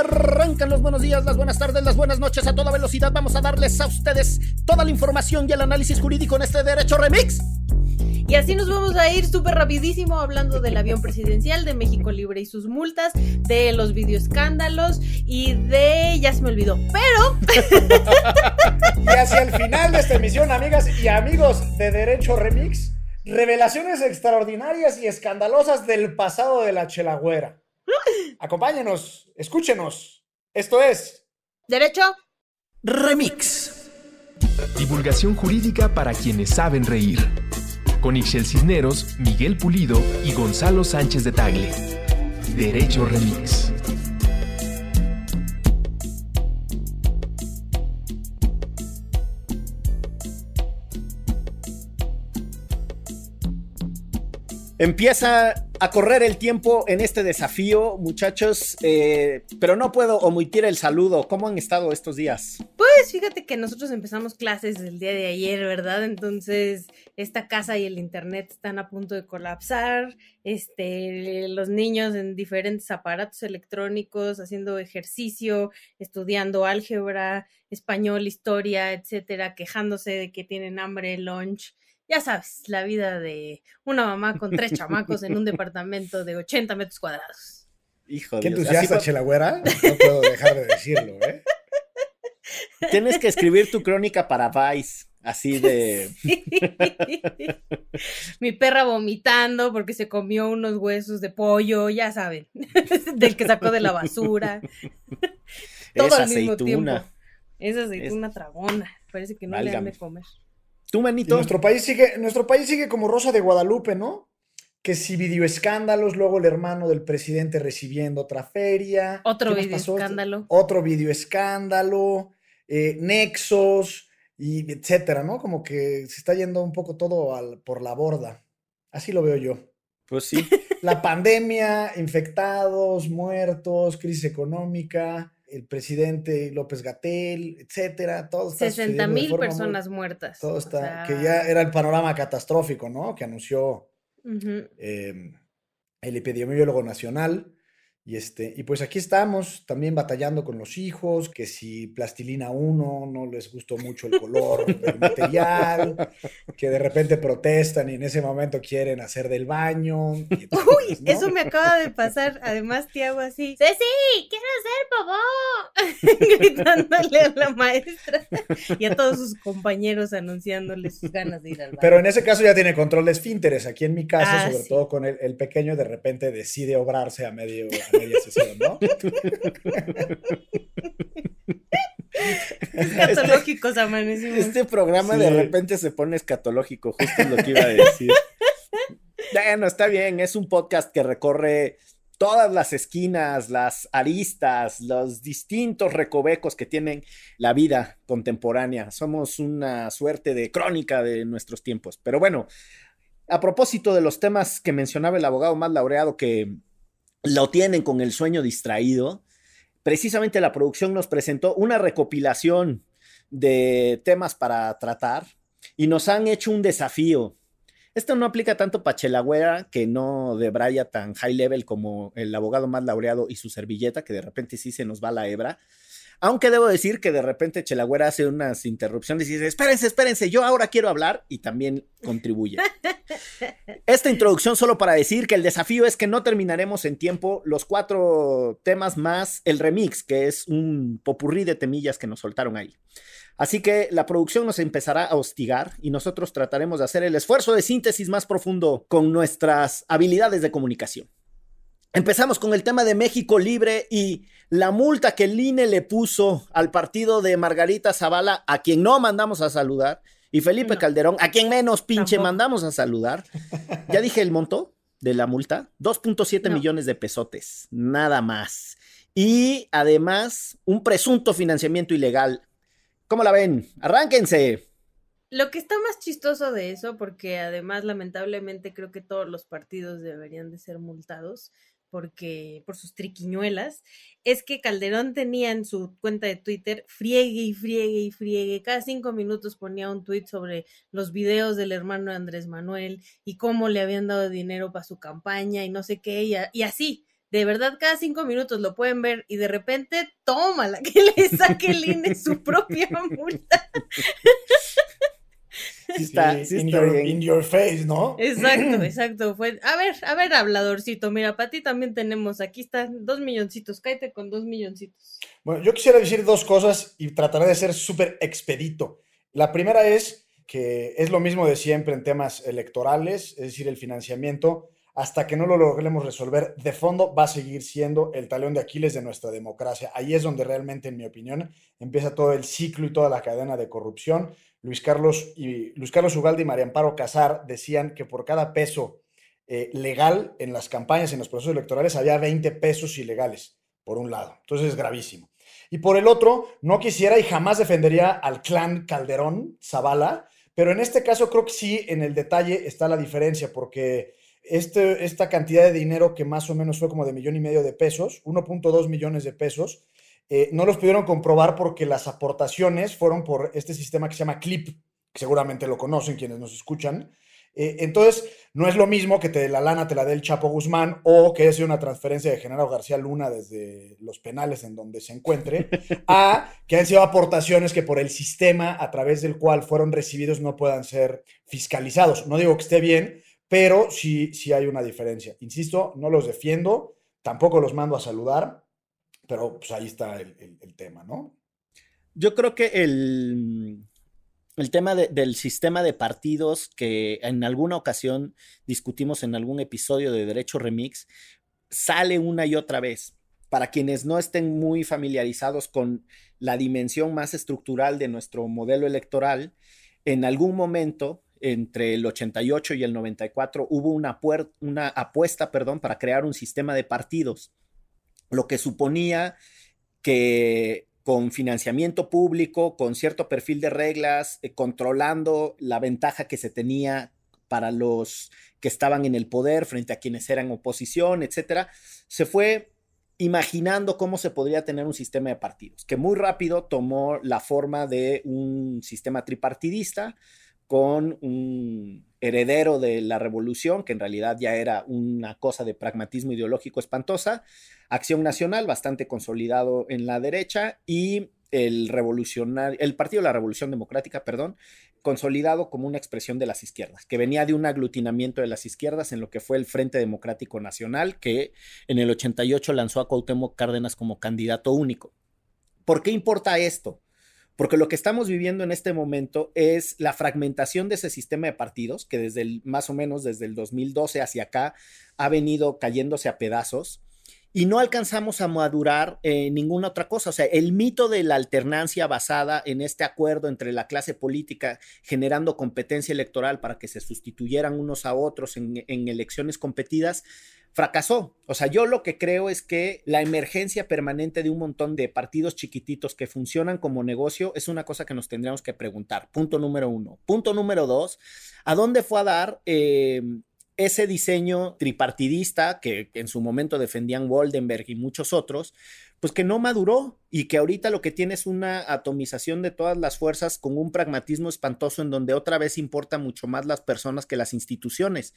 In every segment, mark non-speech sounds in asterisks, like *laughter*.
Arrancan los buenos días, las buenas tardes, las buenas noches a toda velocidad. Vamos a darles a ustedes toda la información y el análisis jurídico en este Derecho Remix. Y así nos vamos a ir súper rapidísimo hablando del avión presidencial, de México Libre y sus multas, de los videoescándalos y de... ya se me olvidó, pero... *laughs* y hacia el final de esta emisión, amigas y amigos de Derecho Remix, revelaciones extraordinarias y escandalosas del pasado de la chelagüera. Acompáñenos, escúchenos. Esto es... Derecho Remix. Divulgación jurídica para quienes saben reír con Ixel Cisneros, Miguel Pulido y Gonzalo Sánchez de Tagle. Derecho Remix. Empieza a correr el tiempo en este desafío, muchachos, eh, pero no puedo omitir el saludo. ¿Cómo han estado estos días? Pues fíjate que nosotros empezamos clases el día de ayer, ¿verdad? Entonces, esta casa y el internet están a punto de colapsar. Este, los niños en diferentes aparatos electrónicos haciendo ejercicio, estudiando álgebra, español, historia, etcétera, quejándose de que tienen hambre, lunch ya sabes, la vida de una mamá con tres chamacos en un departamento de 80 metros cuadrados. Hijo Qué entusiasta, Chelagüera. No puedo dejar de decirlo, ¿eh? Tienes que escribir tu crónica para Vice. Así de. Mi perra vomitando porque se comió unos huesos de pollo, ya saben. *laughs* Del que sacó de la basura. Todo al mismo tiempo. Esa aceituna es... tragona. Parece que no le han de comer. ¿Tú, manito? Nuestro país, sigue, nuestro país sigue como Rosa de Guadalupe, ¿no? Que si videoescándalos, luego el hermano del presidente recibiendo otra feria. Otro videoescándalo. Otro videoescándalo, eh, nexos, y etcétera, ¿no? Como que se está yendo un poco todo al, por la borda. Así lo veo yo. Pues sí. La pandemia, infectados, muertos, crisis económica el presidente López Gatel, etcétera, todo está 60 mil personas muertas. Todo está, que ya era el panorama catastrófico, ¿no? Que anunció em, el epidemiólogo nacional. Y, este, y pues aquí estamos también batallando con los hijos, que si plastilina 1 no les gustó mucho el color del *laughs* material, que de repente protestan y en ese momento quieren hacer del baño. *laughs* Uy, eso me acaba de pasar. Además, te hago así, Ceci, quiero hacer popó, *laughs* gritándole a la maestra y a todos sus compañeros anunciándole sus ganas de ir al baño. Pero en ese caso ya tiene control de esfínteres. Aquí en mi caso, ah, sobre todo con el, el pequeño, de repente decide obrarse a medio media sesión, ¿no? Escatológicos amanecimos. Este programa de repente se pone escatológico, justo lo que iba a decir. *laughs* bueno, está bien, es un podcast que recorre todas las esquinas, las aristas, los distintos recovecos que tienen la vida contemporánea. Somos una suerte de crónica de nuestros tiempos. Pero bueno, a propósito de los temas que mencionaba el abogado más laureado que lo tienen con el sueño distraído. Precisamente la producción nos presentó una recopilación de temas para tratar y nos han hecho un desafío. Esto no aplica tanto para Chelagüera, que no debraya tan high level como el abogado más laureado y su servilleta, que de repente sí se nos va la hebra. Aunque debo decir que de repente Chelagüera hace unas interrupciones y dice, espérense, espérense, yo ahora quiero hablar y también contribuye. *laughs* Esta introducción solo para decir que el desafío es que no terminaremos en tiempo los cuatro temas más el remix, que es un popurrí de temillas que nos soltaron ahí. Así que la producción nos empezará a hostigar y nosotros trataremos de hacer el esfuerzo de síntesis más profundo con nuestras habilidades de comunicación. Empezamos con el tema de México Libre y la multa que el INE le puso al partido de Margarita Zavala, a quien no mandamos a saludar, y Felipe Calderón, a quien menos pinche mandamos a saludar. Ya dije el monto de la multa, 2.7 millones de pesotes, nada más. Y además, un presunto financiamiento ilegal. ¿Cómo la ven? Arránquense. Lo que está más chistoso de eso, porque además lamentablemente creo que todos los partidos deberían de ser multados, porque por sus triquiñuelas, es que Calderón tenía en su cuenta de Twitter friegue y friegue y friegue. Cada cinco minutos ponía un tweet sobre los videos del hermano Andrés Manuel y cómo le habían dado dinero para su campaña y no sé qué, y, así. de verdad cada cinco minutos lo pueden ver y de repente, tómala, *laughs* que le saque el INE su propia multa. Sí está, sí in, your, in, your, face, ¿no? Exacto, *clears throat* exacto. Fue, a ver, a ver, habladorcito, mira, para ti también tenemos, aquí están dos milloncitos, cállate con dos milloncitos. Bueno, yo quisiera decir dos cosas y trataré de ser súper expedito. La primera es que es lo mismo de siempre en temas electorales, es decir, el financiamiento hasta que no lo logremos resolver de fondo, va a seguir siendo el talón de Aquiles de nuestra democracia. Ahí es donde realmente, en mi opinión, empieza todo el ciclo y toda la cadena de corrupción. Luis Carlos, y, Luis Carlos y María Amparo Casar decían que por cada peso eh, legal en las campañas, en los procesos electorales, había 20 pesos ilegales, por un lado. Entonces es gravísimo. Y por el otro, no quisiera y jamás defendería al clan Calderón, Zavala, pero en este caso creo que sí, en el detalle está la diferencia, porque este, esta cantidad de dinero que más o menos fue como de millón y medio de pesos, 1.2 millones de pesos, eh, no los pudieron comprobar porque las aportaciones fueron por este sistema que se llama CLIP, seguramente lo conocen quienes nos escuchan. Eh, entonces, no es lo mismo que te la lana te la dé el Chapo Guzmán o que sea una transferencia de Genaro García Luna desde los penales en donde se encuentre, a que han sido aportaciones que por el sistema a través del cual fueron recibidos no puedan ser fiscalizados. No digo que esté bien, pero sí, sí hay una diferencia. Insisto, no los defiendo, tampoco los mando a saludar, pero pues ahí está el, tema, ¿no? Yo creo que el, el tema del sistema de partidos que en alguna ocasión discutimos en algún episodio de Derecho Remix, sale una y otra vez. Para quienes no estén muy familiarizados con la dimensión más estructural de nuestro modelo electoral, en algún momento entre el 88 y el 94 hubo una, una apuesta perdón, para crear un sistema de partidos, lo que suponía que con financiamiento público, con cierto perfil de reglas, eh, controlando la ventaja que se tenía para los que estaban en el poder frente a quienes eran oposición, etcétera, se fue imaginando cómo se podría tener un sistema de partidos, que muy rápido tomó la forma de un sistema tripartidista, con un heredero de la revolución, que en realidad ya era una cosa de pragmatismo ideológico espantosa, Acción Nacional, bastante consolidado en la derecha, y el revolucionario, el Partido de la Revolución Democrática, perdón, consolidado como una expresión de las izquierdas, que venía de un aglutinamiento de las izquierdas en lo que fue el Frente Democrático Nacional, que en el 88 lanzó a Cuauhtémoc Cárdenas como candidato único. ¿Por qué importa esto? Porque lo que estamos viviendo en este momento es la fragmentación de ese sistema de partidos que desde el, más o menos desde el 2012 hacia acá ha venido cayéndose a pedazos y no alcanzamos a madurar ninguna otra cosa. O sea, el mito de la alternancia basada en este acuerdo entre la clase política generando competencia electoral para que se sustituyeran unos a otros en, en elecciones competidas fracasó. O sea, yo lo que creo es que la emergencia permanente de un montón de partidos chiquititos que funcionan como negocio es una cosa que nos tendríamos que preguntar. Punto número uno. Punto número dos, ¿a dónde fue a dar eh, ese diseño tripartidista que en su momento defendían Woldenberg y muchos otros? Pues que no maduró y que ahorita lo que tiene es una atomización de todas las fuerzas con un pragmatismo espantoso en donde otra vez importa mucho más las personas que las instituciones.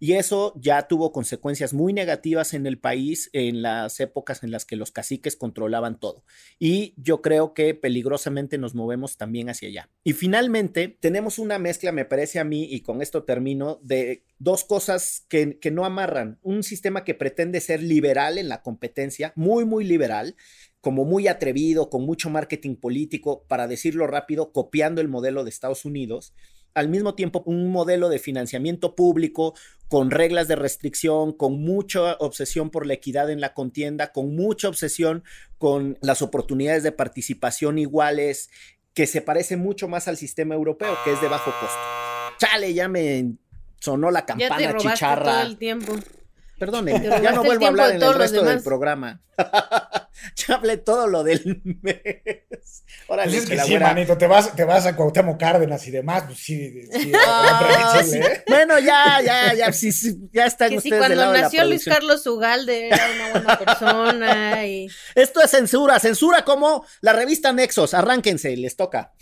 Y eso ya tuvo consecuencias muy negativas en el país en las épocas en las que los caciques controlaban todo. Y yo creo que peligrosamente nos movemos también hacia allá. Y finalmente tenemos una mezcla, me parece a mí, y con esto termino, de dos cosas que, que no amarran. Un sistema que pretende ser liberal en la competencia, muy, muy liberal como muy atrevido, con mucho marketing político, para decirlo rápido, copiando el modelo de Estados Unidos. Al mismo tiempo, un modelo de financiamiento público con reglas de restricción, con mucha obsesión por la equidad en la contienda, con mucha obsesión con las oportunidades de participación iguales, que se parece mucho más al sistema europeo, que es de bajo costo. Chale, ya me sonó la campana ya te chicharra. Todo el tiempo. Perdone, ya no vuelvo a hablar en el resto del programa. *laughs* ya hablé todo lo del mes. Órale, pues es que, sí, manito, te vas, te vas a Cuauhtémoc Cárdenas y demás, pues sí, sí, *laughs* ¿eh? Bueno, ya, ya, ya, sí, sí, ya están que ustedes cuando del lado nació Luis Carlos Ugalde era una buena *laughs* persona y... Esto es censura, censura como la revista Nexos, arránquense, les toca.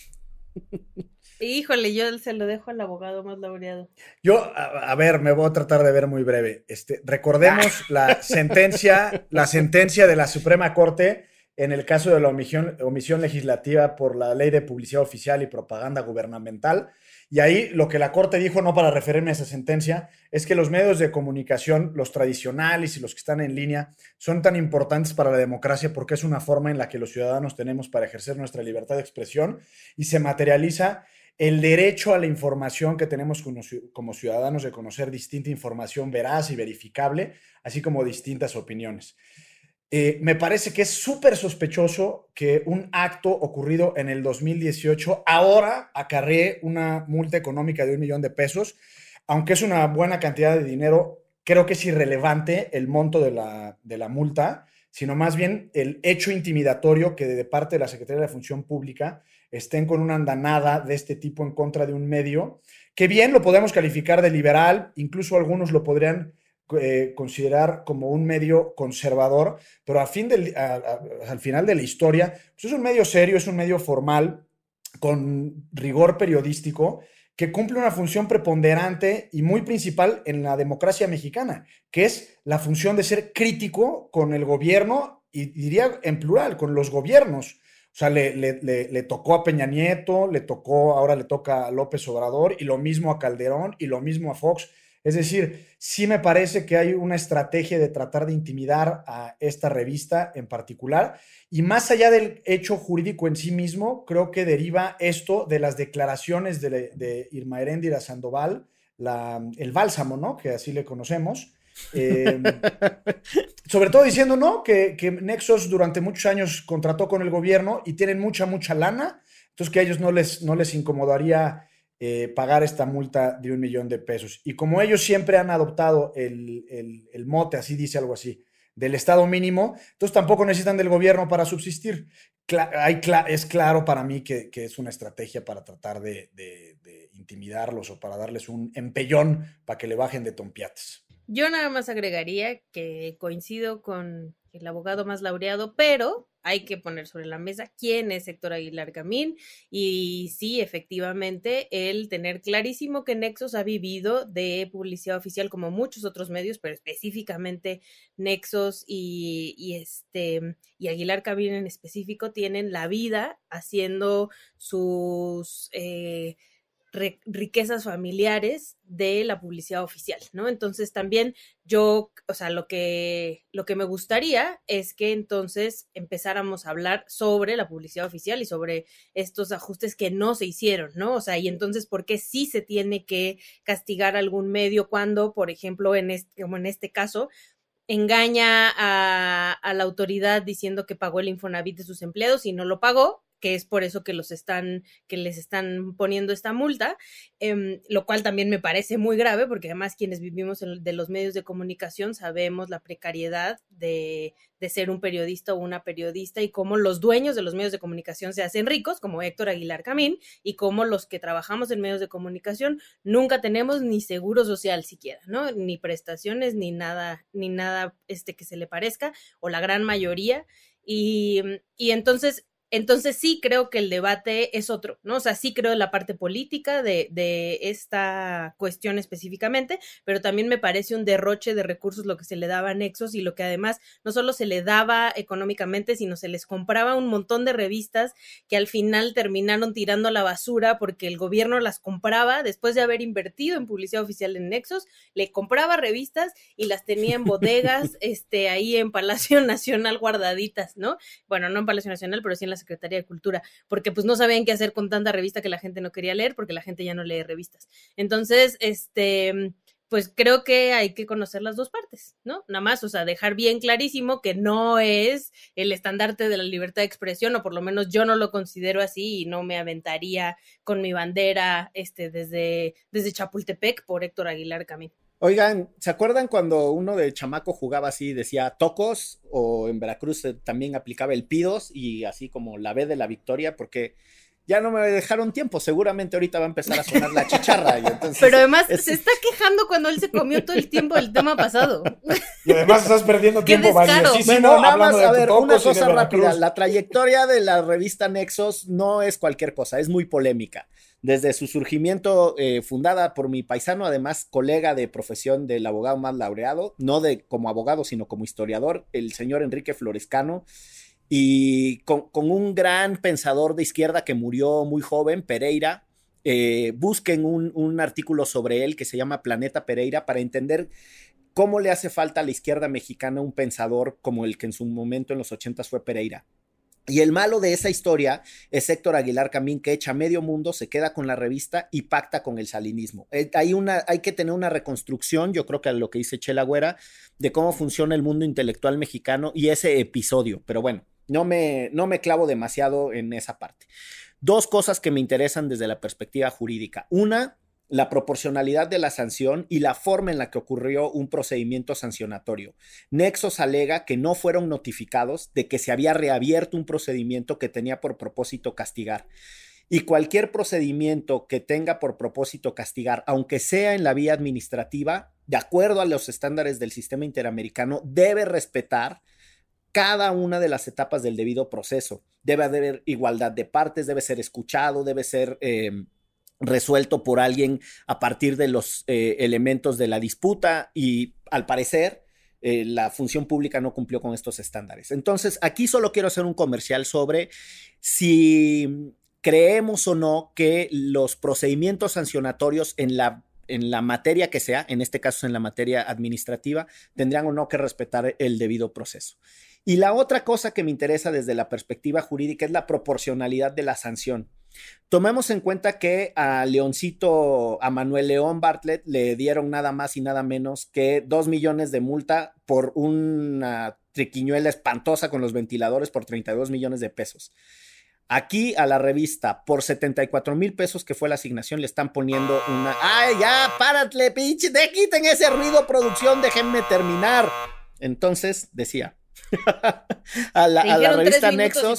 Híjole, yo se lo dejo al abogado más laureado. Yo, a, ver, me voy a tratar de ver muy breve. Este, recordemos la sentencia, la sentencia de la Suprema Corte en el caso de la omisión, omisión legislativa por la ley de publicidad oficial y propaganda gubernamental. Y ahí lo que la Corte dijo, no para referirme a esa sentencia, es que los medios de comunicación, los tradicionales y los que están en línea, son tan importantes para la democracia porque es una forma en la que los ciudadanos tenemos para ejercer nuestra libertad de expresión y se materializa el derecho a la información que tenemos como ciudadanos de conocer distinta información veraz y verificable, así como distintas opiniones. Eh, me parece que es súper sospechoso que un acto ocurrido en el 2018 ahora acarree una multa económica de un millón de pesos. Aunque es una buena cantidad de dinero, creo que es irrelevante el monto de la, de la multa, sino más bien el hecho intimidatorio que de parte de la Secretaría de la Función Pública estén con una andanada de este tipo en contra de un medio, que bien lo podemos calificar de liberal, incluso algunos lo podrían eh, considerar como un medio conservador, pero a fin al final de la historia, pues es un medio serio, es un medio formal, con rigor periodístico, que cumple una función preponderante y muy principal en la democracia mexicana, que es la función de ser crítico con el gobierno y diría en plural, con los gobiernos. O sea, le, le, tocó a Peña Nieto, le tocó, ahora le toca a López Obrador y lo mismo a Calderón y lo mismo a Fox. Es decir, sí me parece que hay una estrategia de tratar de intimidar a esta revista en particular. Y más allá del hecho jurídico en sí mismo, creo que deriva esto de las declaraciones de, Irma Heréndira Sandoval, el bálsamo, ¿no? Que así le conocemos. Em, sobre todo diciendo, ¿no? Que, que, Nexos durante muchos años contrató con el gobierno y tienen mucha, mucha lana. Entonces que a ellos no les, no les incomodaría eh, pagar esta multa de un millón de pesos. Y como ellos siempre han adoptado el, mote, así dice algo así, del Estado mínimo, entonces tampoco necesitan del gobierno para subsistir. es claro para mí que, es una estrategia para tratar de, de, intimidarlos o para darles un empellón para que le bajen de tompiates. Yo nada más agregaría que coincido con el abogado más laureado, pero hay que poner sobre la mesa quién es Héctor Aguilar Camín y sí, efectivamente, el tener clarísimo que Nexos ha vivido de publicidad oficial como muchos otros medios, pero específicamente Nexos y, este y Aguilar Camín en específico tienen la vida haciendo sus eh, riquezas familiares de la publicidad oficial, ¿no? Entonces también yo, o sea, lo que, lo que me gustaría es que entonces empezáramos a hablar sobre la publicidad oficial y sobre estos ajustes que no se hicieron, ¿no? O sea, y entonces, ¿por qué sí se tiene que castigar algún medio cuando, por ejemplo, en este, como en este caso, engaña a, a la autoridad diciendo que pagó el Infonavit de sus empleados y no lo pagó, que es por eso que los están, que les están poniendo esta multa, em, lo cual también me parece muy grave, porque además quienes vivimos en, de los medios de comunicación sabemos la precariedad de, de, ser un periodista o una periodista y cómo los dueños de los medios de comunicación se hacen ricos, como Héctor Aguilar Camín, y cómo los que trabajamos en medios de comunicación nunca tenemos ni seguro social siquiera, ¿no? Ni prestaciones, ni nada, ni nada este que se le parezca, o la gran mayoría. Y, y entonces entonces sí creo que el debate es otro, ¿no? O sea, sí creo la parte política de, de, esta cuestión específicamente, pero también me parece un derroche de recursos lo que se le daba a Nexos y lo que además no solo se le daba económicamente, sino se les compraba un montón de revistas que al final terminaron tirando a la basura porque el gobierno las compraba después de haber invertido en publicidad oficial en Nexos, le compraba revistas y las tenía en bodegas, *laughs* este, ahí en Palacio Nacional guardaditas, ¿no? Bueno, no en Palacio Nacional, pero sí en las Secretaría de Cultura, porque pues no sabían qué hacer con tanta revista que la gente no quería leer, porque la gente ya no lee revistas. Entonces, este, pues creo que hay que conocer las dos partes, ¿no? Nada más, o sea, dejar bien clarísimo que no es el estandarte de la libertad de expresión, o por lo menos yo no lo considero así y no me aventaría con mi bandera este, desde, desde Chapultepec por Héctor Aguilar Camín. Oigan, ¿se acuerdan cuando uno de chamaco jugaba así, decía tocos, o en Veracruz también aplicaba el pidos y así como la B de la victoria? Porque ya no me dejaron tiempo. Seguramente ahorita va a empezar a sonar la chicharra. Pero además se está quejando cuando él se comió todo el tiempo del tema pasado. Y además estás perdiendo tiempo valiosísimo bueno, nada más, a ver, una cosa rápida. La trayectoria de la revista Nexos no es cualquier cosa, es muy polémica. Desde su surgimiento, eh, fundada por mi paisano, además colega de profesión del abogado más laureado, no de como abogado, sino como historiador, el señor Enrique Florescano y con, un gran pensador de izquierda que murió muy joven, Pereira. Eh, busquen un, artículo sobre él que se llama Planeta Pereira para entender cómo le hace falta a la izquierda mexicana un pensador como el que en su momento en los ochentas fue Pereira. Y el malo de esa historia es Héctor Aguilar Camín, que echa medio mundo, se queda con la revista y pacta con el salinismo. Eh, hay, una, hay que tener una reconstrucción, yo creo que a lo que dice Chela Güera, de cómo funciona el mundo intelectual mexicano y ese episodio. Pero bueno, no me, no me clavo demasiado en esa parte. Dos cosas que me interesan desde la perspectiva jurídica. Una, la proporcionalidad de la sanción y la forma en la que ocurrió un procedimiento sancionatorio. Nexos alega que no fueron notificados de que se había reabierto un procedimiento que tenía por propósito castigar. Y cualquier procedimiento que tenga por propósito castigar, aunque sea en la vía administrativa, de acuerdo a los estándares del sistema interamericano, debe respetar cada una de las etapas del debido proceso. Debe haber igualdad de partes, debe ser escuchado, debe ser em, resuelto por alguien a partir de los eh, elementos de la disputa y al parecer eh, la función pública no cumplió con estos estándares. Entonces, aquí solo quiero hacer un comercial sobre si creemos o no que los procedimientos sancionatorios en la en la materia que sea, en este caso en la materia administrativa, tendrían o no que respetar el debido proceso. Y la otra cosa que me interesa desde la perspectiva jurídica es la proporcionalidad de la sanción. Tomemos en cuenta que a Leoncito, a Manuel León Bartlett, le dieron nada más y nada menos que dos millones de multa por una triquiñuela espantosa con los ventiladores por 32 millones de pesos. Aquí a la revista, por 74 mil pesos que fue la asignación, le están poniendo una. ¡Ay, ya! ¡Párate, pinche! ¡De quiten ese ruido, producción! Déjenme terminar. Entonces, decía, *laughs* a la, revista Nexos.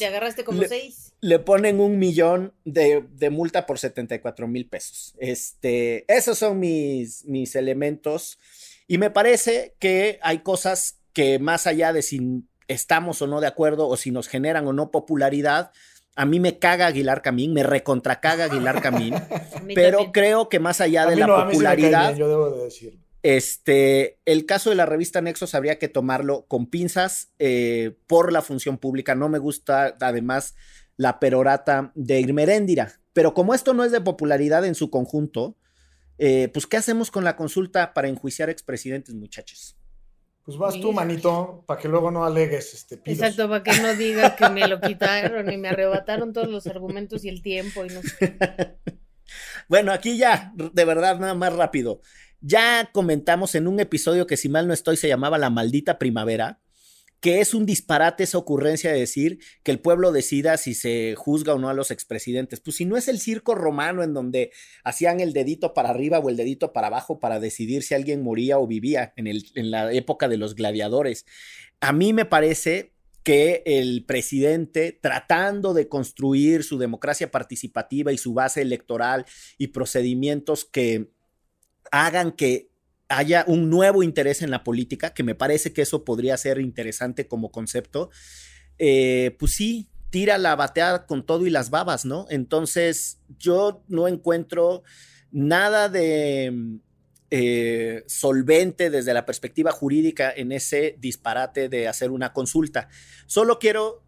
le, ponen un millón de, multa por 74 mil pesos. Este, esos son mis, mis elementos. Y me parece que hay cosas que más allá de si estamos o no de acuerdo o si nos generan o no popularidad, a mí me caga Aguilar Camín, me recontracaga Aguilar Camín, *laughs* pero creo que más allá de la popularidad, yo debo de decirlo. Este, el caso de la revista Nexos habría que tomarlo con pinzas eh, por la función pública. No me gusta, además, la perorata de Irmeréndira. Pero como esto no es de popularidad en su conjunto, eh, pues, ¿qué hacemos con la consulta para enjuiciar expresidentes, muchachos? Pues vas tú, manito, para que luego no alegues este Exacto, para que no digas que me lo quitaron y me arrebataron todos los argumentos y el tiempo y no sé. *laughs* bueno, aquí ya, de verdad, nada más rápido. Ya comentamos en un episodio que si mal no estoy se llamaba La maldita primavera, que es un disparate esa ocurrencia de decir que el pueblo decida si se juzga o no a los expresidentes. Pues si no es el circo romano en donde hacían el dedito para arriba o el dedito para abajo para decidir si alguien moría o vivía en, en la época de los gladiadores. A mí me parece que el presidente, tratando de construir su democracia participativa y su base electoral y procedimientos que hagan que haya un nuevo interés en la política, que me parece que eso podría ser interesante como concepto, eh, pues sí, tira la bateada con todo y las babas, ¿no? Entonces, yo no encuentro nada de eh, solvente desde la perspectiva jurídica en ese disparate de hacer una consulta. Solo quiero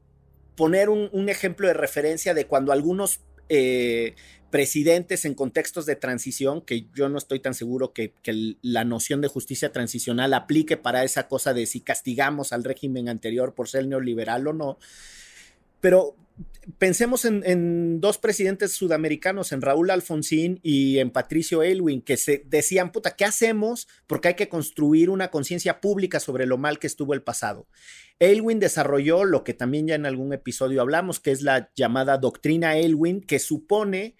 poner un, ejemplo de referencia de cuando algunos eh, presidentes en contextos de transición, que yo no estoy tan seguro que, la noción de justicia transicional aplique para esa cosa de si castigamos al régimen anterior por ser neoliberal o no. Pero pensemos en, dos presidentes sudamericanos, en Raúl Alfonsín y en Patricio Elwin, que se decían, puta, ¿qué hacemos? Porque hay que construir una conciencia pública sobre lo mal que estuvo el pasado. Elwin desarrolló lo que también ya en algún episodio hablamos, que es la llamada doctrina Elwin, que supone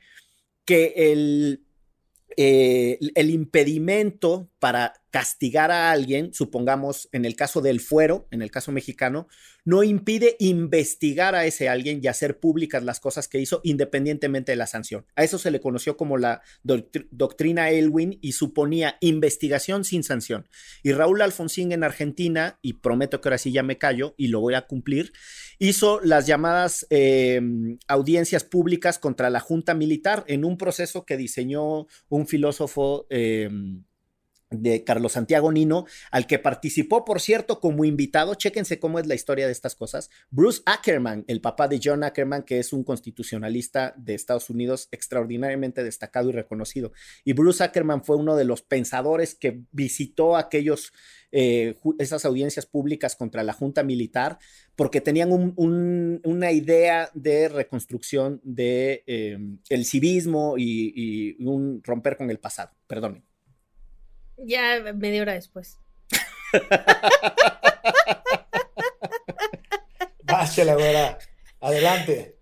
que el, eh, el impedimento para castigar a alguien, supongamos en el caso del fuero, en el caso mexicano, no impide investigar a ese alguien y hacer públicas las cosas que hizo independientemente de la sanción. A eso se le conoció como la doctrina Elwin y suponía investigación sin sanción. Y Raúl Alfonsín en Argentina, y prometo que ahora sí ya me callo y lo voy a cumplir, hizo las llamadas em, audiencias públicas contra la Junta Militar en un proceso que diseñó un filósofo. Em, de Carlos Santiago Nino, al que participó, por cierto, como invitado. Chéquense cómo es la historia de estas cosas. Bruce Ackerman, el papá de John Ackerman, que es un constitucionalista de Estados Unidos extraordinariamente destacado y reconocido. Y Bruce Ackerman fue uno de los pensadores que visitó aquellos, eh, esas audiencias públicas contra la Junta Militar, porque tenían una idea de reconstrucción de eh, el civismo y, y un romper con el pasado. Perdonen. Ya media hora después. la güera. Adelante.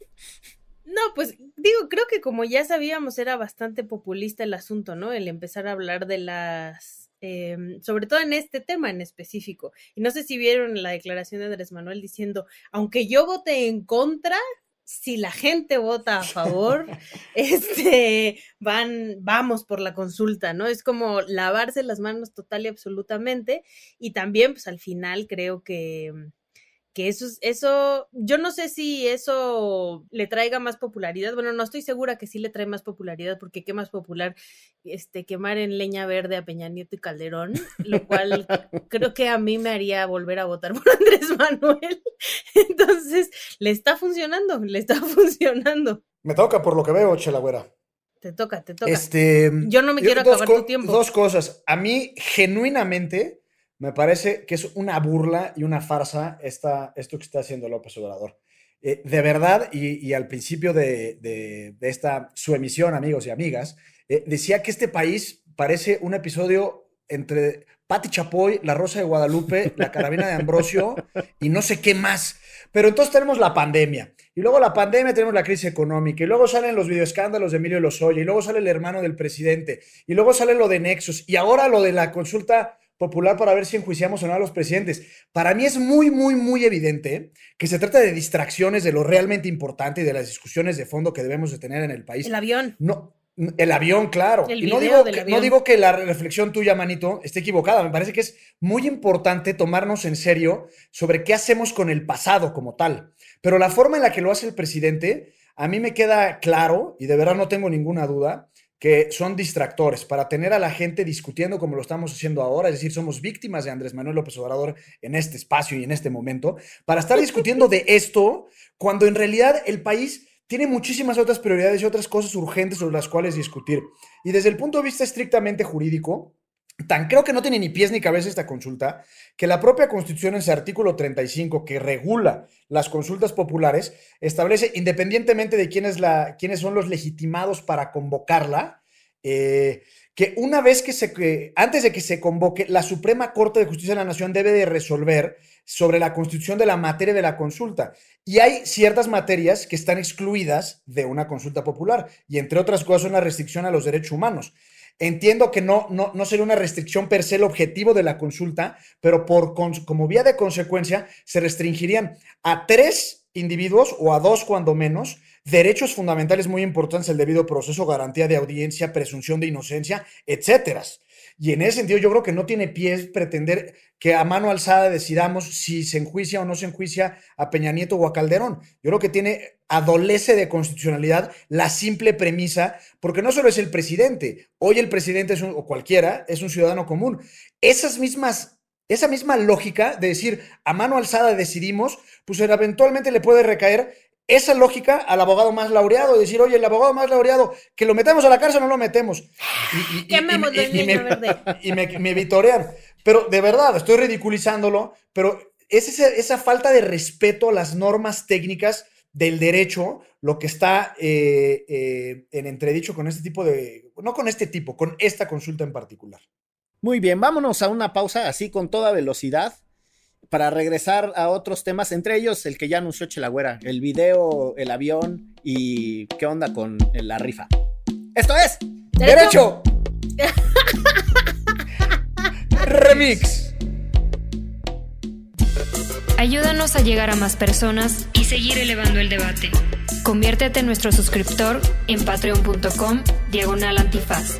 No, pues digo, creo que como ya sabíamos, era bastante populista el asunto, ¿no? El empezar a hablar de las. Em, sobre todo en este tema en específico. Y no sé si vieron la declaración de Andrés Manuel diciendo, aunque yo vote en contra, si la gente vota a favor, *laughs* este, van, vamos por la consulta, ¿no? Es como lavarse las manos total y absolutamente. Y también, pues al final creo que que eso, eso, yo no sé si eso le traiga más popularidad. Bueno, no estoy segura que sí le trae más popularidad, porque qué más popular este quemar en leña verde a Peña Nieto y Calderón, lo cual *laughs* creo que a mí me haría volver a votar por *laughs* Andrés Manuel. Entonces, le está funcionando, le está *laughs* funcionando. Me toca por lo que veo, Chelagüera. Te toca, te toca. Este, yo no me quiero acabar tu tiempo. Dos cosas. A mí, genuinamente, me parece que es una burla y una farsa esta, esto que está haciendo López Obrador. Eh, de verdad, y, al principio de, esta su emisión, amigos y amigas, eh, decía que este país parece un episodio entre Pati Chapoy, La Rosa de Guadalupe, La Carabina de Ambrosio y no sé qué más. Pero entonces tenemos la pandemia. Y luego la pandemia tenemos la crisis económica. Y luego salen los videoescándalos de Emilio Lozoya. Y luego sale el hermano del presidente. Y luego sale lo de Nexus. Y ahora lo de la consulta popular para ver si enjuiciamos o no a los presidentes. Para mí es muy, muy, muy evidente que se trata de distracciones de lo realmente importante y de las discusiones de fondo que debemos de tener en el país. El avión. No, el avión, claro. y no digo, que, no digo que la reflexión tuya, Manito, esté equivocada. Me parece que es muy importante tomarnos en serio sobre qué hacemos con el pasado como tal. Pero la forma en la que lo hace el presidente, a mí me queda claro, y de verdad no tengo ninguna duda, que son distractores para tener a la gente discutiendo como lo estamos haciendo ahora, es decir, somos víctimas de Andrés Manuel López Obrador en este espacio y en este momento, para estar discutiendo de esto cuando en realidad el país tiene muchísimas otras prioridades y otras cosas urgentes sobre las cuales discutir. Y desde el punto de vista estrictamente jurídico, Tan creo que no tiene ni pies ni cabeza esta consulta, que la propia Constitución en su artículo 35, que regula las consultas populares, establece, independientemente de quién la, quiénes son los legitimados para convocarla, eh, que una vez que se, antes de que se convoque, la Suprema Corte de Justicia de la Nación debe de resolver sobre la constitución de la materia de la consulta. Y hay ciertas materias que están excluidas de una consulta popular, y entre otras cosas una restricción a los derechos humanos. Entiendo que no, no, no sería una restricción per se el objetivo de la consulta, pero por, como vía de consecuencia se restringirían a tres individuos o a dos cuando menos derechos fundamentales muy importantes, el debido proceso, garantía de audiencia, presunción de inocencia, etcétera. Y en ese sentido yo creo que no tiene pies pretender que a mano alzada decidamos si se enjuicia o no se enjuicia a Peña Nieto o a Calderón. Yo creo que tiene, adolece de constitucionalidad la simple premisa, porque no solo es el presidente, hoy el presidente es o cualquiera es un ciudadano común. Esas mismas esa misma lógica de decir a mano alzada decidimos, pues eventualmente le puede recaer esa lógica al abogado más laureado, decir, oye, el abogado más laureado, que lo metemos a la cárcel o no lo metemos. *laughs* Y, me, me, vitorean. Pero de verdad, estoy ridiculizándolo, pero es esa, esa, falta de respeto a las normas técnicas del derecho lo que está eh, eh, en entredicho con este tipo de, no con este tipo, con esta consulta en particular. Muy bien, vámonos a una pausa así con toda velocidad para regresar a otros temas, entre ellos el que ya anunció Chelagüera, el video, el avión y qué onda con la rifa. Esto es Derecho. *laughs* Remix. Ayúdanos a llegar a más personas y seguir elevando el debate. Conviértete en nuestro suscriptor en patreon.com diagonal antifaz.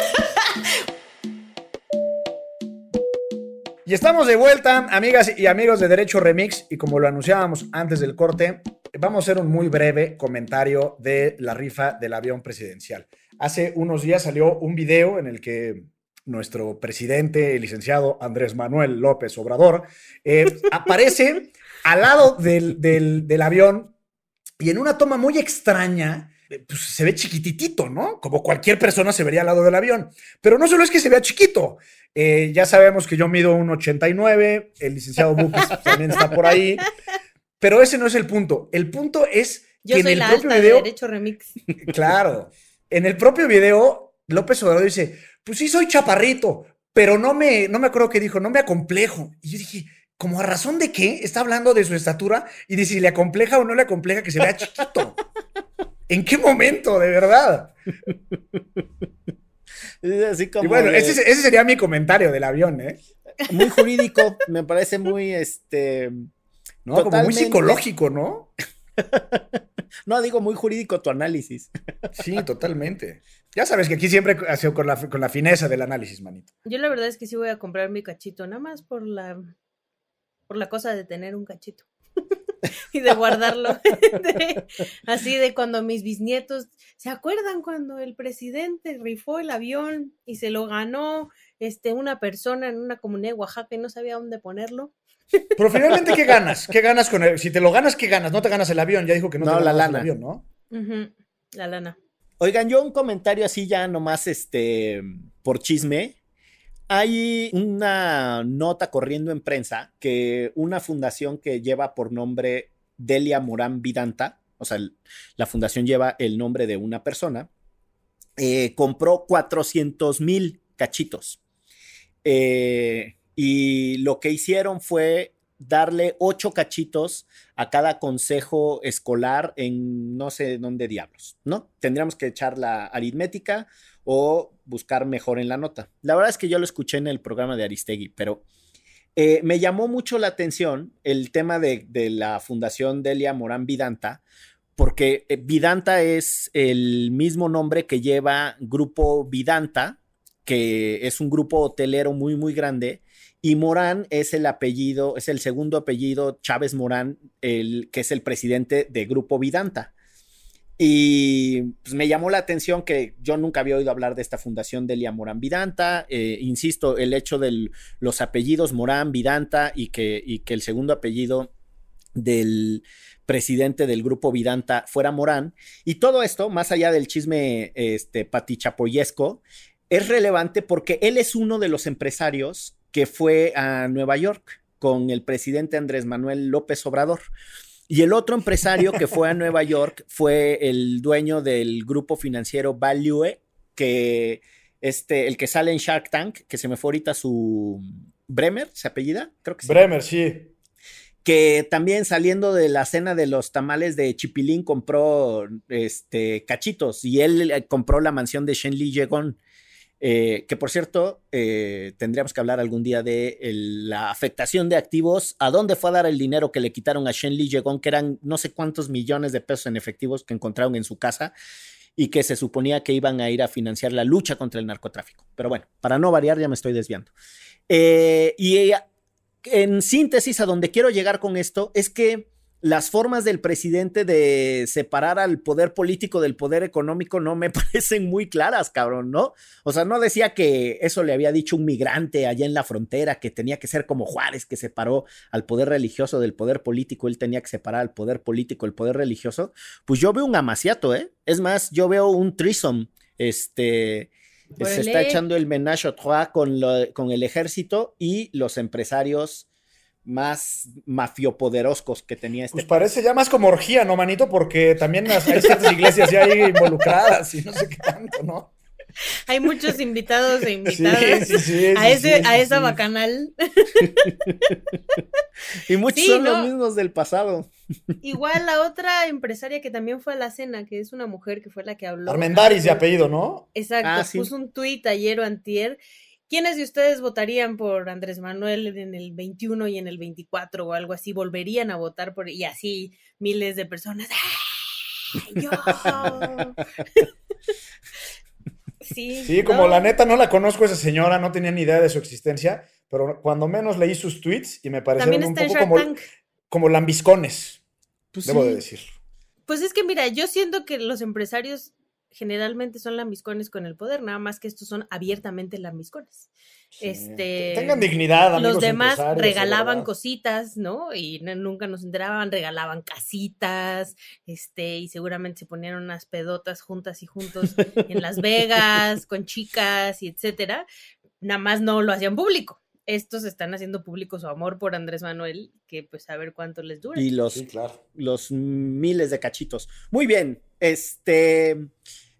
Y estamos de vuelta, amigas y amigos de Derecho Remix, y como lo anunciábamos antes del corte, vamos a hacer un muy breve comentario de la rifa del avión presidencial. Hace unos días salió un video en el que nuestro presidente, el licenciado Andrés Manuel López Obrador, eh, *laughs* aparece al lado del, del avión y en una toma muy extraña pues, se ve chiquititito, ¿no? Como cualquier persona se vería al lado del avión. Pero no solo es que se vea chiquito. Eh, ya sabemos que yo mido un 89, el licenciado Buques *laughs* también está por ahí. Pero ese no es el punto. El punto es que en el propio video. derecho remix. *laughs* Claro. En el propio video, López Obrador dice: Pues sí, soy chaparrito, pero no me, no me acuerdo qué dijo, no me acomplejo. Y yo dije, ¿como a razón de qué? Está hablando de su estatura y dice si le acompleja o no le acompleja que se vea chiquito. *laughs* ¿En qué momento, de verdad? *laughs* Así como y bueno, ese, sería mi comentario del avión, ¿eh? Muy jurídico, me parece muy, este... No, como muy psicológico, ¿no? *laughs* no, digo muy jurídico tu análisis. sí, totalmente. Ya sabes que aquí siempre ha sido con la, con la fineza del análisis, manito. Yo la verdad es que sí voy a comprar mi cachito, nada más por la, por la cosa de tener un cachito. *laughs* y de guardarlo. *laughs* así de cuando mis bisnietos, ¿se acuerdan cuando el presidente rifó el avión y se lo ganó este, una persona en una comunidad de Oaxaca y no sabía dónde ponerlo? Pero finalmente, ¿qué ganas? ¿Qué ganas con él? Si te lo ganas, ¿qué ganas? No te ganas el avión, ya dijo que no, te la lana. el avión, ¿no? La lana. Oigan, yo un comentario así ya nomás este por chisme. Hay una nota corriendo en prensa que una fundación que lleva por nombre Delia Morán Vidanta, o sea, la fundación lleva el nombre de una persona, eh, compró 400 mil cachitos. Eh, y lo que hicieron fue darle ocho cachitos a cada consejo escolar en no sé dónde diablos, ¿no? Tendríamos que echar la aritmética o buscar mejor en la nota. La verdad es que yo lo escuché en el programa de Aristegui, pero eh, me llamó mucho la atención el tema de, la Fundación Delia Morán Vidanta, porque eh, Vidanta es el mismo nombre que lleva Grupo Vidanta, que es un grupo hotelero muy, muy grande, y Morán es el apellido, es el segundo apellido, Chávez Morán, el, que es el presidente de Grupo Vidanta. Y pues, me llamó la atención que yo nunca había oído hablar de esta fundación Delia Morán Vidanta. Eh, insisto, el hecho de los apellidos Morán Vidanta y que, y que el segundo apellido del presidente del grupo Vidanta fuera Morán. Y todo esto, más allá del chisme este, patichapoyesco, es relevante porque él es uno de los empresarios que fue a Nueva York con el presidente Andrés Manuel López Obrador. Y el otro empresario que fue a Nueva York fue el dueño del grupo financiero Value, que este, el que sale en Shark Tank, que se me fue ahorita su Bremer, ¿se apellida? Creo que sí. Bremer, sí. Que también saliendo de la cena de los tamales de Chipilín compró este, cachitos y él eh, compró la mansión de Shen Li Yegon. Eh, que por cierto, eh, tendríamos que hablar algún día de la afectación de activos, a dónde fue a dar el dinero que le quitaron a Shen Li Yegon, que eran no sé cuántos millones de pesos en efectivos que encontraron en su casa y que se suponía que iban a ir a financiar la lucha contra el narcotráfico. Pero bueno, para no variar, ya me estoy desviando. Eh, y en síntesis, a donde quiero llegar con esto es que las formas del presidente de separar al poder político del poder económico no me *laughs* parecen muy claras, cabrón, ¿no? O sea, no decía que eso le había dicho un migrante allá en la frontera, que tenía que ser como Juárez, que separó al poder religioso del poder político, él tenía que separar al poder político del poder religioso. Pues yo veo un amaciato, ¿eh? Es más, yo veo un trisom, este... Se está echando el menage à trois con, con el ejército y los empresarios más mafiopoderoscos que tenía este. Pues parece ya más como orgía, ¿no, manito? Porque también hay ciertas *laughs* iglesias ya ahí involucradas y no sé qué tanto, ¿no? Hay muchos invitados e invitadas a, ese, a esa bacanal. y muchos son los mismos del pasado. Igual la otra empresaria que también fue a la cena, que es una mujer que fue la que habló. Armendaris de apellido, ¿no? Exacto, ah, puso un tuit ayer o antier. ¿Quiénes de ustedes votarían por Andrés Manuel en el 21 y en el 24 o algo así? ¿Volverían a votar por y así miles de personas? ¡Yo! *laughs* Sí, como la neta no la conozco esa señora, no tenía ni idea de su existencia, pero cuando menos leí sus tweets y me parecieron un poco como, como, lambiscones, pues debo de decir. Pues es que mira, yo siento que los empresarios generalmente son lambiscones con el poder, nada más que estos son abiertamente lambiscones. Este, tengan dignidad, amigos Los demás regalaban cositas, ¿no? Y nunca nos enteraban, regalaban casitas, este, y seguramente se ponían unas pedotas juntas y juntos en Las *laughs* Vegas, con chicas y etcétera. Nada más no lo hacían público. Estos están haciendo público su amor por Andrés Manuel, que pues a ver cuánto les dura. Y los, los miles de cachitos. Muy bien, este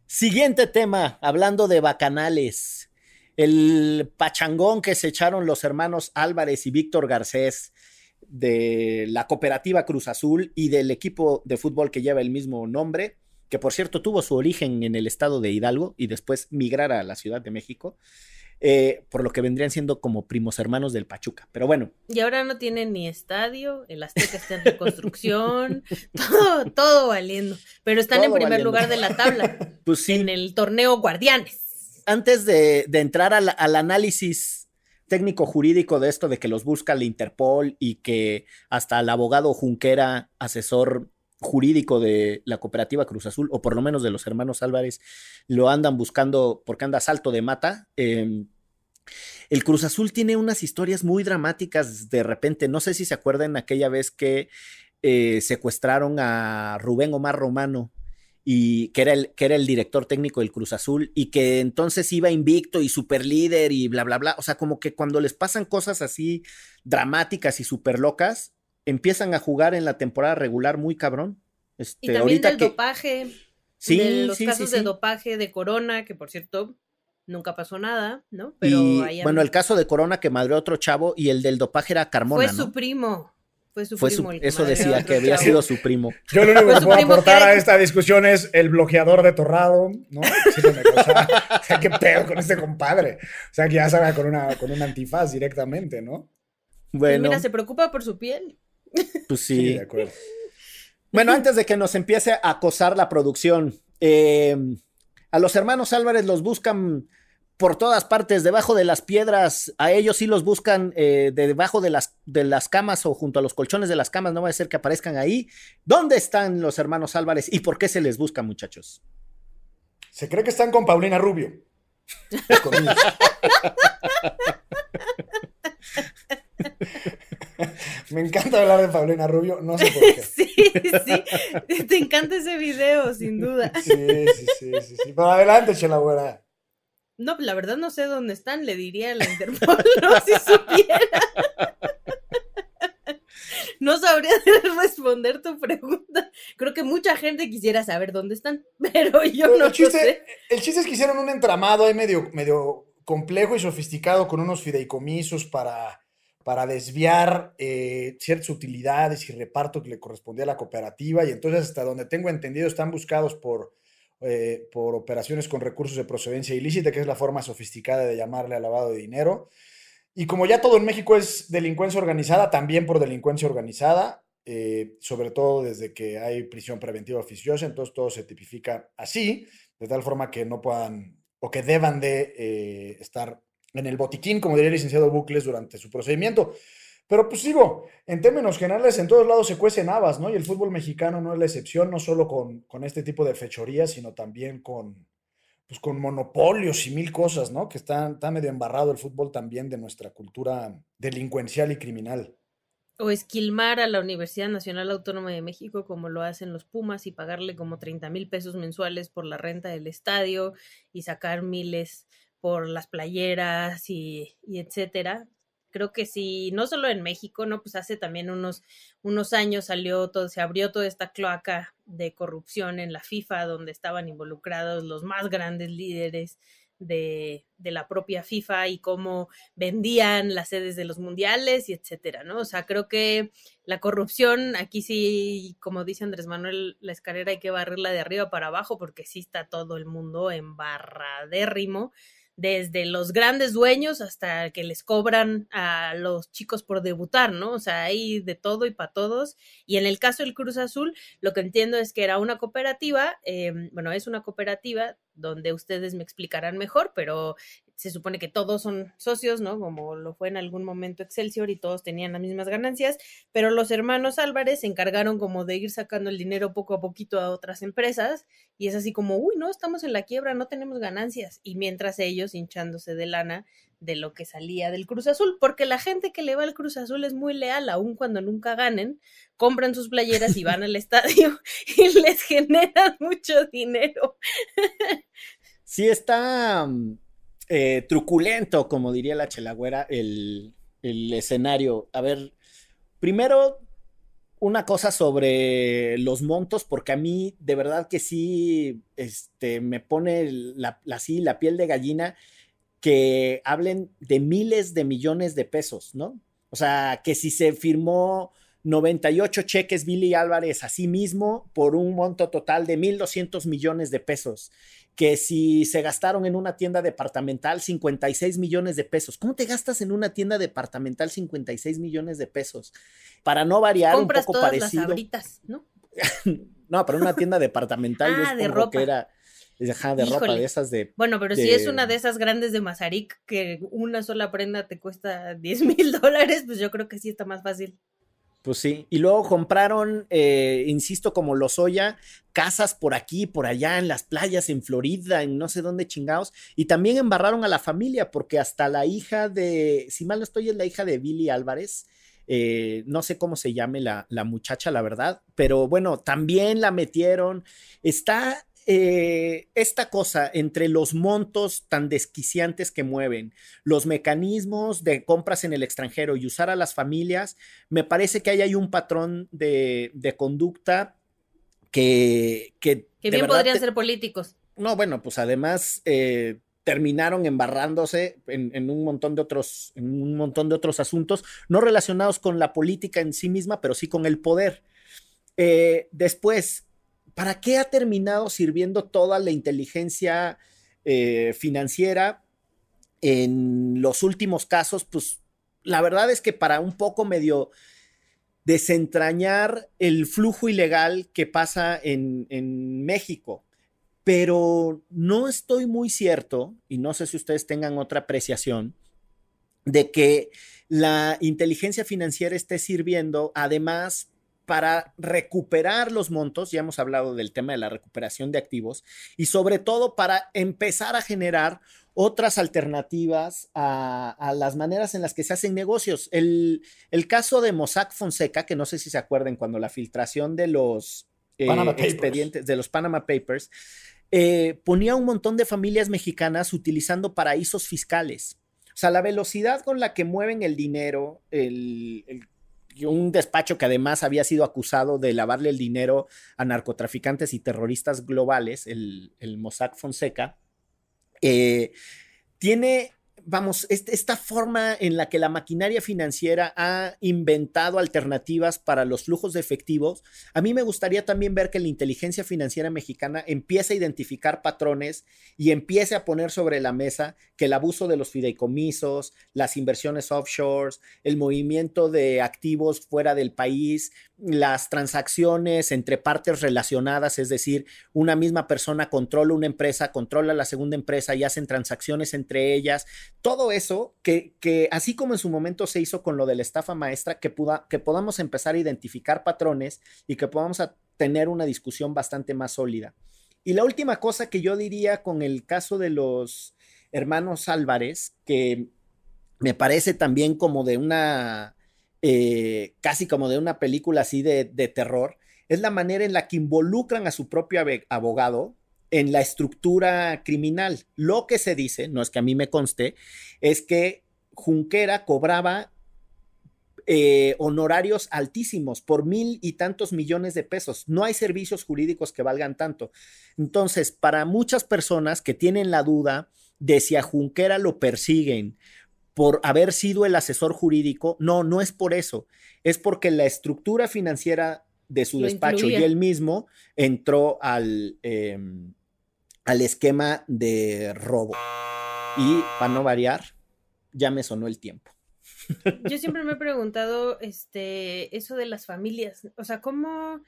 siguiente tema, hablando de bacanales. El pachangón que se echaron los hermanos Álvarez y Víctor Garcés de la cooperativa Cruz Azul y del equipo de fútbol que lleva el mismo nombre, que por cierto tuvo su origen en el estado de Hidalgo y después migrar a la Ciudad de México. Eh, por lo que vendrían siendo como primos hermanos del Pachuca. Pero bueno. Y ahora no tienen ni estadio, el Azteca está en reconstrucción, *laughs* todo, todo valiendo. Pero están en primer lugar de la tabla. *laughs* Pues sí. En el torneo Guardianes. Antes de, entrar al, al análisis técnico jurídico de esto, de que los busca la Interpol y que hasta el abogado Junquera, asesor jurídico de la cooperativa Cruz Azul, o por lo menos de los hermanos Álvarez, lo andan buscando porque anda salto de mata. Em, el Cruz Azul tiene unas historias muy dramáticas de repente. No sé si se acuerdan aquella vez que eh, secuestraron a Rubén Omar Romano y que era, el, que era el director técnico del Cruz Azul y que entonces iba invicto y super líder y bla, bla, bla. O sea, como que cuando les pasan cosas así dramáticas y super locas, empiezan a jugar en la temporada regular muy cabrón. Este, y también del dopaje. Sí, de los casos de dopaje de Corona, que por cierto nunca pasó nada, ¿no? Pero bueno, el caso de Corona que madreó otro chavo y el del dopaje era Carmona. Fue su primo. Fue su primo. eso decía que había sido su primo. Yo lo único que puedo aportar a esta discusión es el bloqueador de Torrado, ¿no? Sí me o sea, qué pedo con este compadre. O sea, que ya salga con una, con una antifaz directamente, ¿no? Bueno. Pues mira, se preocupa por su piel. Pues sí. de acuerdo. Bueno, antes de que nos empiece a acosar la producción, eh, a los hermanos Álvarez los buscan por todas partes, debajo de las piedras, a ellos sí los buscan eh, debajo de las, de las camas o junto a los colchones de las camas, no va a ser que aparezcan ahí. ¿Dónde están los hermanos Álvarez y por qué se les busca, muchachos? Se cree que están con Paulina Rubio. *laughs* *laughs* *laughs* Me encanta hablar de Paulina Rubio, no sé por qué. *laughs* sí, sí, te encanta ese video, sin duda. Sí, sí, sí, sí, sí. Pero adelante, chela buena. No, la verdad no sé dónde están, le diría a la Interpol, *laughs* no, si supiera. No sabría responder tu pregunta. Creo que mucha gente quisiera saber dónde están, pero yo no el chiste, sé. El chiste es que hicieron un entramado ahí medio, medio complejo y sofisticado con unos fideicomisos para para desviar eh, ciertas utilidades y reparto que le correspondía a la cooperativa y entonces hasta donde tengo entendido están buscados por, eh, por operaciones con recursos de procedencia ilícita, que es la forma sofisticada de llamarle al lavado de dinero. Y como ya todo en México es delincuencia organizada, también por delincuencia organizada, eh, sobre todo desde que hay prisión preventiva oficiosa, entonces todo se tipifica así, de tal forma que no puedan o que deban de estar en el botiquín, como diría el licenciado Bucles durante su procedimiento. Pero pues digo, en términos generales, en todos lados se cuecen habas, ¿no? Y el fútbol mexicano no es la excepción, no solo con, con este tipo de fechorías, sino también con, pues, con monopolios y mil cosas, ¿no? Que está, está medio embarrado el fútbol también de nuestra cultura delincuencial y criminal. O esquilmar a la Universidad Nacional Autónoma de México como lo hacen los Pumas y pagarle como 30 mil pesos mensuales por la renta del estadio y sacar miles por las playeras y, etcétera. Creo que sí, no solo en México, ¿no? Pues hace también unos, unos años salió todo, se abrió toda esta cloaca de corrupción en la FIFA, donde estaban involucrados los más grandes líderes de, de, la propia FIFA y cómo vendían las sedes de los mundiales y etcétera, ¿no? O sea, creo que la corrupción, aquí sí, como dice Andrés Manuel, la escalera hay que barrerla de arriba para abajo porque sí está todo el mundo embarradérrimo desde los grandes dueños hasta que les cobran a los chicos por debutar, ¿no? O sea, hay de todo y para todos. Y en el caso del Cruz Azul, lo que entiendo es que era una cooperativa, eh, bueno, es una cooperativa donde ustedes me explicarán mejor, pero se supone que todos son socios, ¿no? Como lo fue en algún momento Excelsior y todos tenían las mismas ganancias, pero los hermanos Álvarez se encargaron como de ir sacando el dinero poco a poquito a otras empresas y es así como, uy, no, estamos en la quiebra, no tenemos ganancias. Y mientras ellos hinchándose de lana de lo que salía del Cruz Azul, porque la gente que le va al Cruz Azul es muy leal, aun cuando nunca ganen, compran sus playeras y van al *laughs* estadio y les generan mucho dinero. Sí, está mm, eh, truculento, como diría la chelagüera, el, el escenario. A ver, primero, una cosa sobre los montos, porque a mí de verdad que sí este, me pone la, así la piel de gallina que hablen de miles de millones de pesos, ¿no? O sea, que si se firmó 98 cheques Billy Álvarez a sí mismo por un monto total de 1.200 millones de pesos que si se gastaron en una tienda departamental 56 millones de pesos. ¿Cómo te gastas en una tienda departamental 56 millones de pesos? Para no variar un poco todas parecido. Las ¿no? *laughs* no, para una tienda departamental *laughs* ah, de ropa. que era de ropa de esas de Bueno, pero si es una de esas grandes de Mazarik que una sola prenda te cuesta 10 mil dólares, pues yo creo que sí está más fácil. Pues sí, y luego compraron, eh, insisto, como Lozoya, casas por aquí, por allá, en las playas, en Florida, en no sé dónde chingados, y también embarraron a la familia, porque hasta la hija de, si mal no estoy, es la hija de Billy Álvarez, eh, no sé cómo se llame la, la muchacha, la verdad, pero bueno, también la metieron. Está eh, esta cosa entre los montos tan desquiciantes que mueven, los mecanismos de compras en el extranjero y usar a las familias, me parece que ahí hay un patrón de, conducta que... Que, bien podrían ser políticos. No, bueno, pues además... Eh, terminaron embarrándose en, un montón de otros, en un montón de otros asuntos, no relacionados con la política en sí misma, pero sí con el poder. Eh, después, ¿para qué ha terminado sirviendo toda la inteligencia eh, financiera en los últimos casos? Pues la verdad es que para un poco medio desentrañar el flujo ilegal que pasa en, en México. Pero no estoy muy cierto, y no sé si ustedes tengan otra apreciación, de que la inteligencia financiera esté sirviendo además para recuperar los montos, ya hemos hablado del tema de la recuperación de activos, y sobre todo para empezar a generar otras alternativas a, las maneras en las que se hacen negocios. El, caso de Mossack Fonseca, que no sé si se acuerdan cuando la filtración de los eh, expedientes, de los Panama Papers, eh, ponía un montón de familias mexicanas utilizando paraísos fiscales. O sea, la velocidad con la que mueven el dinero, el, el un despacho que además había sido acusado de lavarle el dinero a narcotraficantes y terroristas globales, el, el Mossack Fonseca, eh, tiene vamos, esta forma en la que la maquinaria financiera ha inventado alternativas para los flujos de efectivos, a mí me gustaría también ver que la inteligencia financiera mexicana empiece a identificar patrones y empiece a poner sobre la mesa que el abuso de los fideicomisos, las inversiones offshores, el movimiento de activos fuera del país, las transacciones entre partes relacionadas, es decir, una misma persona controla una empresa, controla la segunda empresa y hacen transacciones entre ellas, todo eso que, que así como en su momento se hizo con lo de la estafa maestra, que, que podamos empezar a identificar patrones y que podamos tener una discusión bastante más sólida. Y la última cosa que yo diría con el caso de los hermanos Álvarez, que me parece también como de una eh, casi como de una película así de, terror, es la manera en la que involucran a su propio abogado en la estructura criminal. Lo que se dice, no es que a mí me conste, es que Junquera cobraba eh, honorarios altísimos por mil y tantos millones de pesos. No hay servicios jurídicos que valgan tanto. Entonces, para muchas personas que tienen la duda de si a Junquera lo persiguen por haber sido el asesor jurídico, no, no es por eso. Es porque la estructura financiera de su despacho y él mismo entró al, em, al esquema de robo. Y para no variar, ya me sonó el tiempo. Yo siempre me he preguntado, este, eso de las familias, o sea, ¿cómo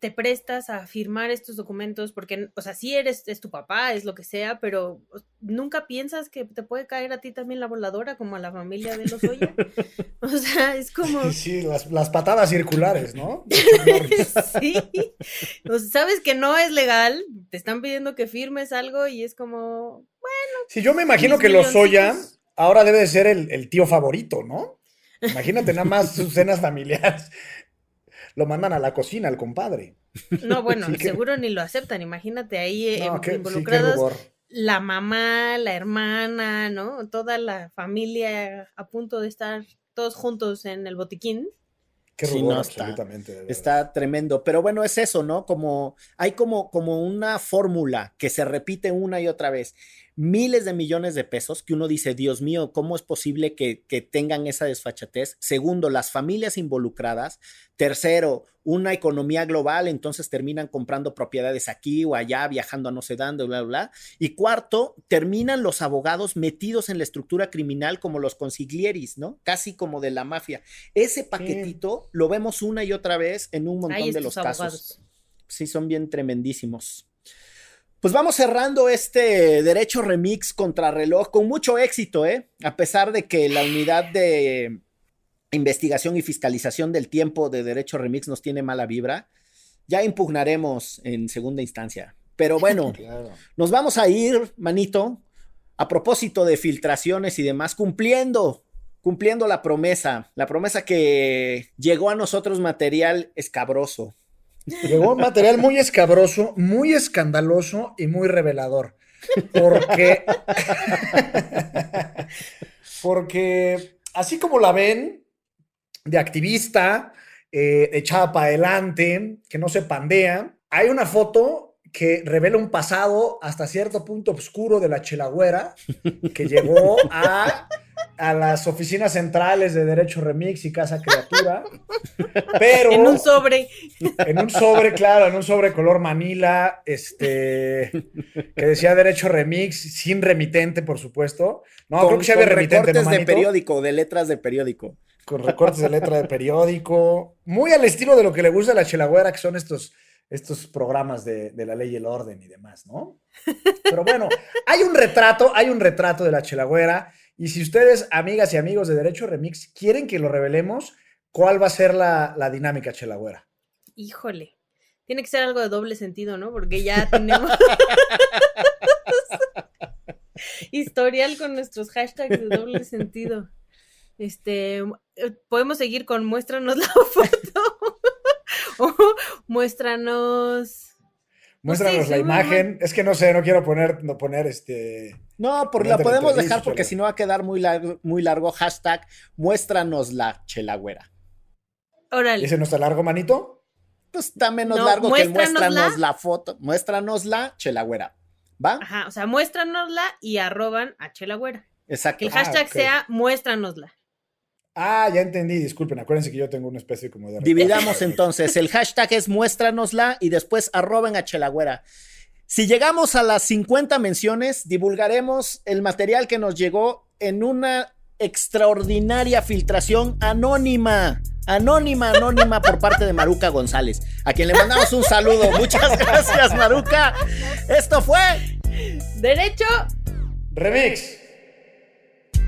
te prestas a firmar estos documentos? Porque, o sea, sí eres, es tu papá, es lo que sea, pero nunca piensas que te puede caer a ti también la voladora como a la familia de los Oya. *laughs* o sea, es como... Sí, las, patadas circulares, ¿no? *laughs* sí. O sea, sabes que no es legal, te están pidiendo que firmes algo y es como, bueno. Sí, yo me imagino que los Oya ahora debe de ser el, tío favorito, ¿no? Imagínate nada más sus cenas familiares. Lo mandan a la cocina, al compadre. No, bueno, *laughs* seguro ni lo aceptan. Imagínate ahí eh, involucrados la mamá, la hermana, ¿no? Toda la familia a punto de estar todos juntos en el botiquín. Qué rubor, absolutamente. Está, tremendo. Pero bueno, es eso, ¿no? Como hay como, como una fórmula que se repite una y otra vez miles de millones de pesos que uno dice, Dios mío, ¿cómo es posible que, tengan esa desfachatez? Segundo, las familias involucradas. Tercero, una economía global, entonces terminan comprando propiedades aquí o allá, viajando a no sé dónde, bla, bla, bla. Y cuarto, terminan los abogados metidos en la estructura criminal como los consiglieris, ¿no? Casi como de la mafia. Ese paquetito lo vemos una y otra vez en un montón de los casos. Sí, son bien tremendísimos. Pues vamos cerrando este derecho remix contra reloj con mucho éxito, ¿eh? A pesar de que la unidad de investigación y fiscalización del tiempo de derecho remix nos tiene mala vibra, ya impugnaremos en segunda instancia. Pero bueno, *laughs* nos vamos a ir, manito, a propósito de filtraciones y demás, cumpliendo, cumpliendo la promesa, la promesa que llegó a nosotros material escabroso. Llegó material muy escabroso, muy escandaloso y muy revelador. Porque. *laughs* porque así como la ven, de activista, eh, echada para adelante, que no se pandea, hay una foto que revela un pasado hasta cierto punto oscuro de la chelagüera, que llegó a a las oficinas centrales de Derecho Remix y Casa Criatura. *laughs* Pero. En un sobre. En un sobre, claro, en un sobre color Manila, este. Que decía Derecho Remix, sin remitente, por supuesto. No, creo que se había remitente. Recortes de periódico, de letras de periódico. Con recortes de letra de periódico. Muy al estilo de lo que le gusta a la Chelagüera, que son estos estos programas de, de, la ley y el orden y demás, ¿no? Pero bueno, hay un retrato, hay un retrato de la Chelagüera y si ustedes, amigas y amigos de Derecho Remix, quieren que lo revelemos, ¿cuál va a ser la, dinámica, Chelagüera? Híjole. Tiene que ser algo de doble sentido, ¿no? Porque ya *laughs* tenemos historial con nuestros hashtags de doble sentido. Este, podemos seguir con muéstranos la *laughs* foto o muéstranos Muéstranos la imagen. Es que no sé, no quiero poner, no poner este. No, porque la podemos dejar porque si no va a quedar muy largo, muy largo. Hashtag muéstranos la chelagüera. Órale. ¿Y ese no está largo, manito? Pues está menos largo que muéstranos la foto. Muéstranos la chelagüera. ¿Va? Ajá, o sea, muéstranosla y arroban a chelagüera. Exacto. Que el hashtag ah, sea muéstranosla. Ah, ya entendí, disculpen, acuérdense que yo tengo una especie como de... Dividamos entonces, el hashtag es muéstranosla y después arroben a Chelagüera. Si llegamos a las 50 menciones, divulgaremos el material que nos llegó en una extraordinaria filtración anónima, anónima, anónima por parte de Maruca González, a quien le mandamos un saludo. Muchas gracias, Maruca. Esto fue Derecho Remix.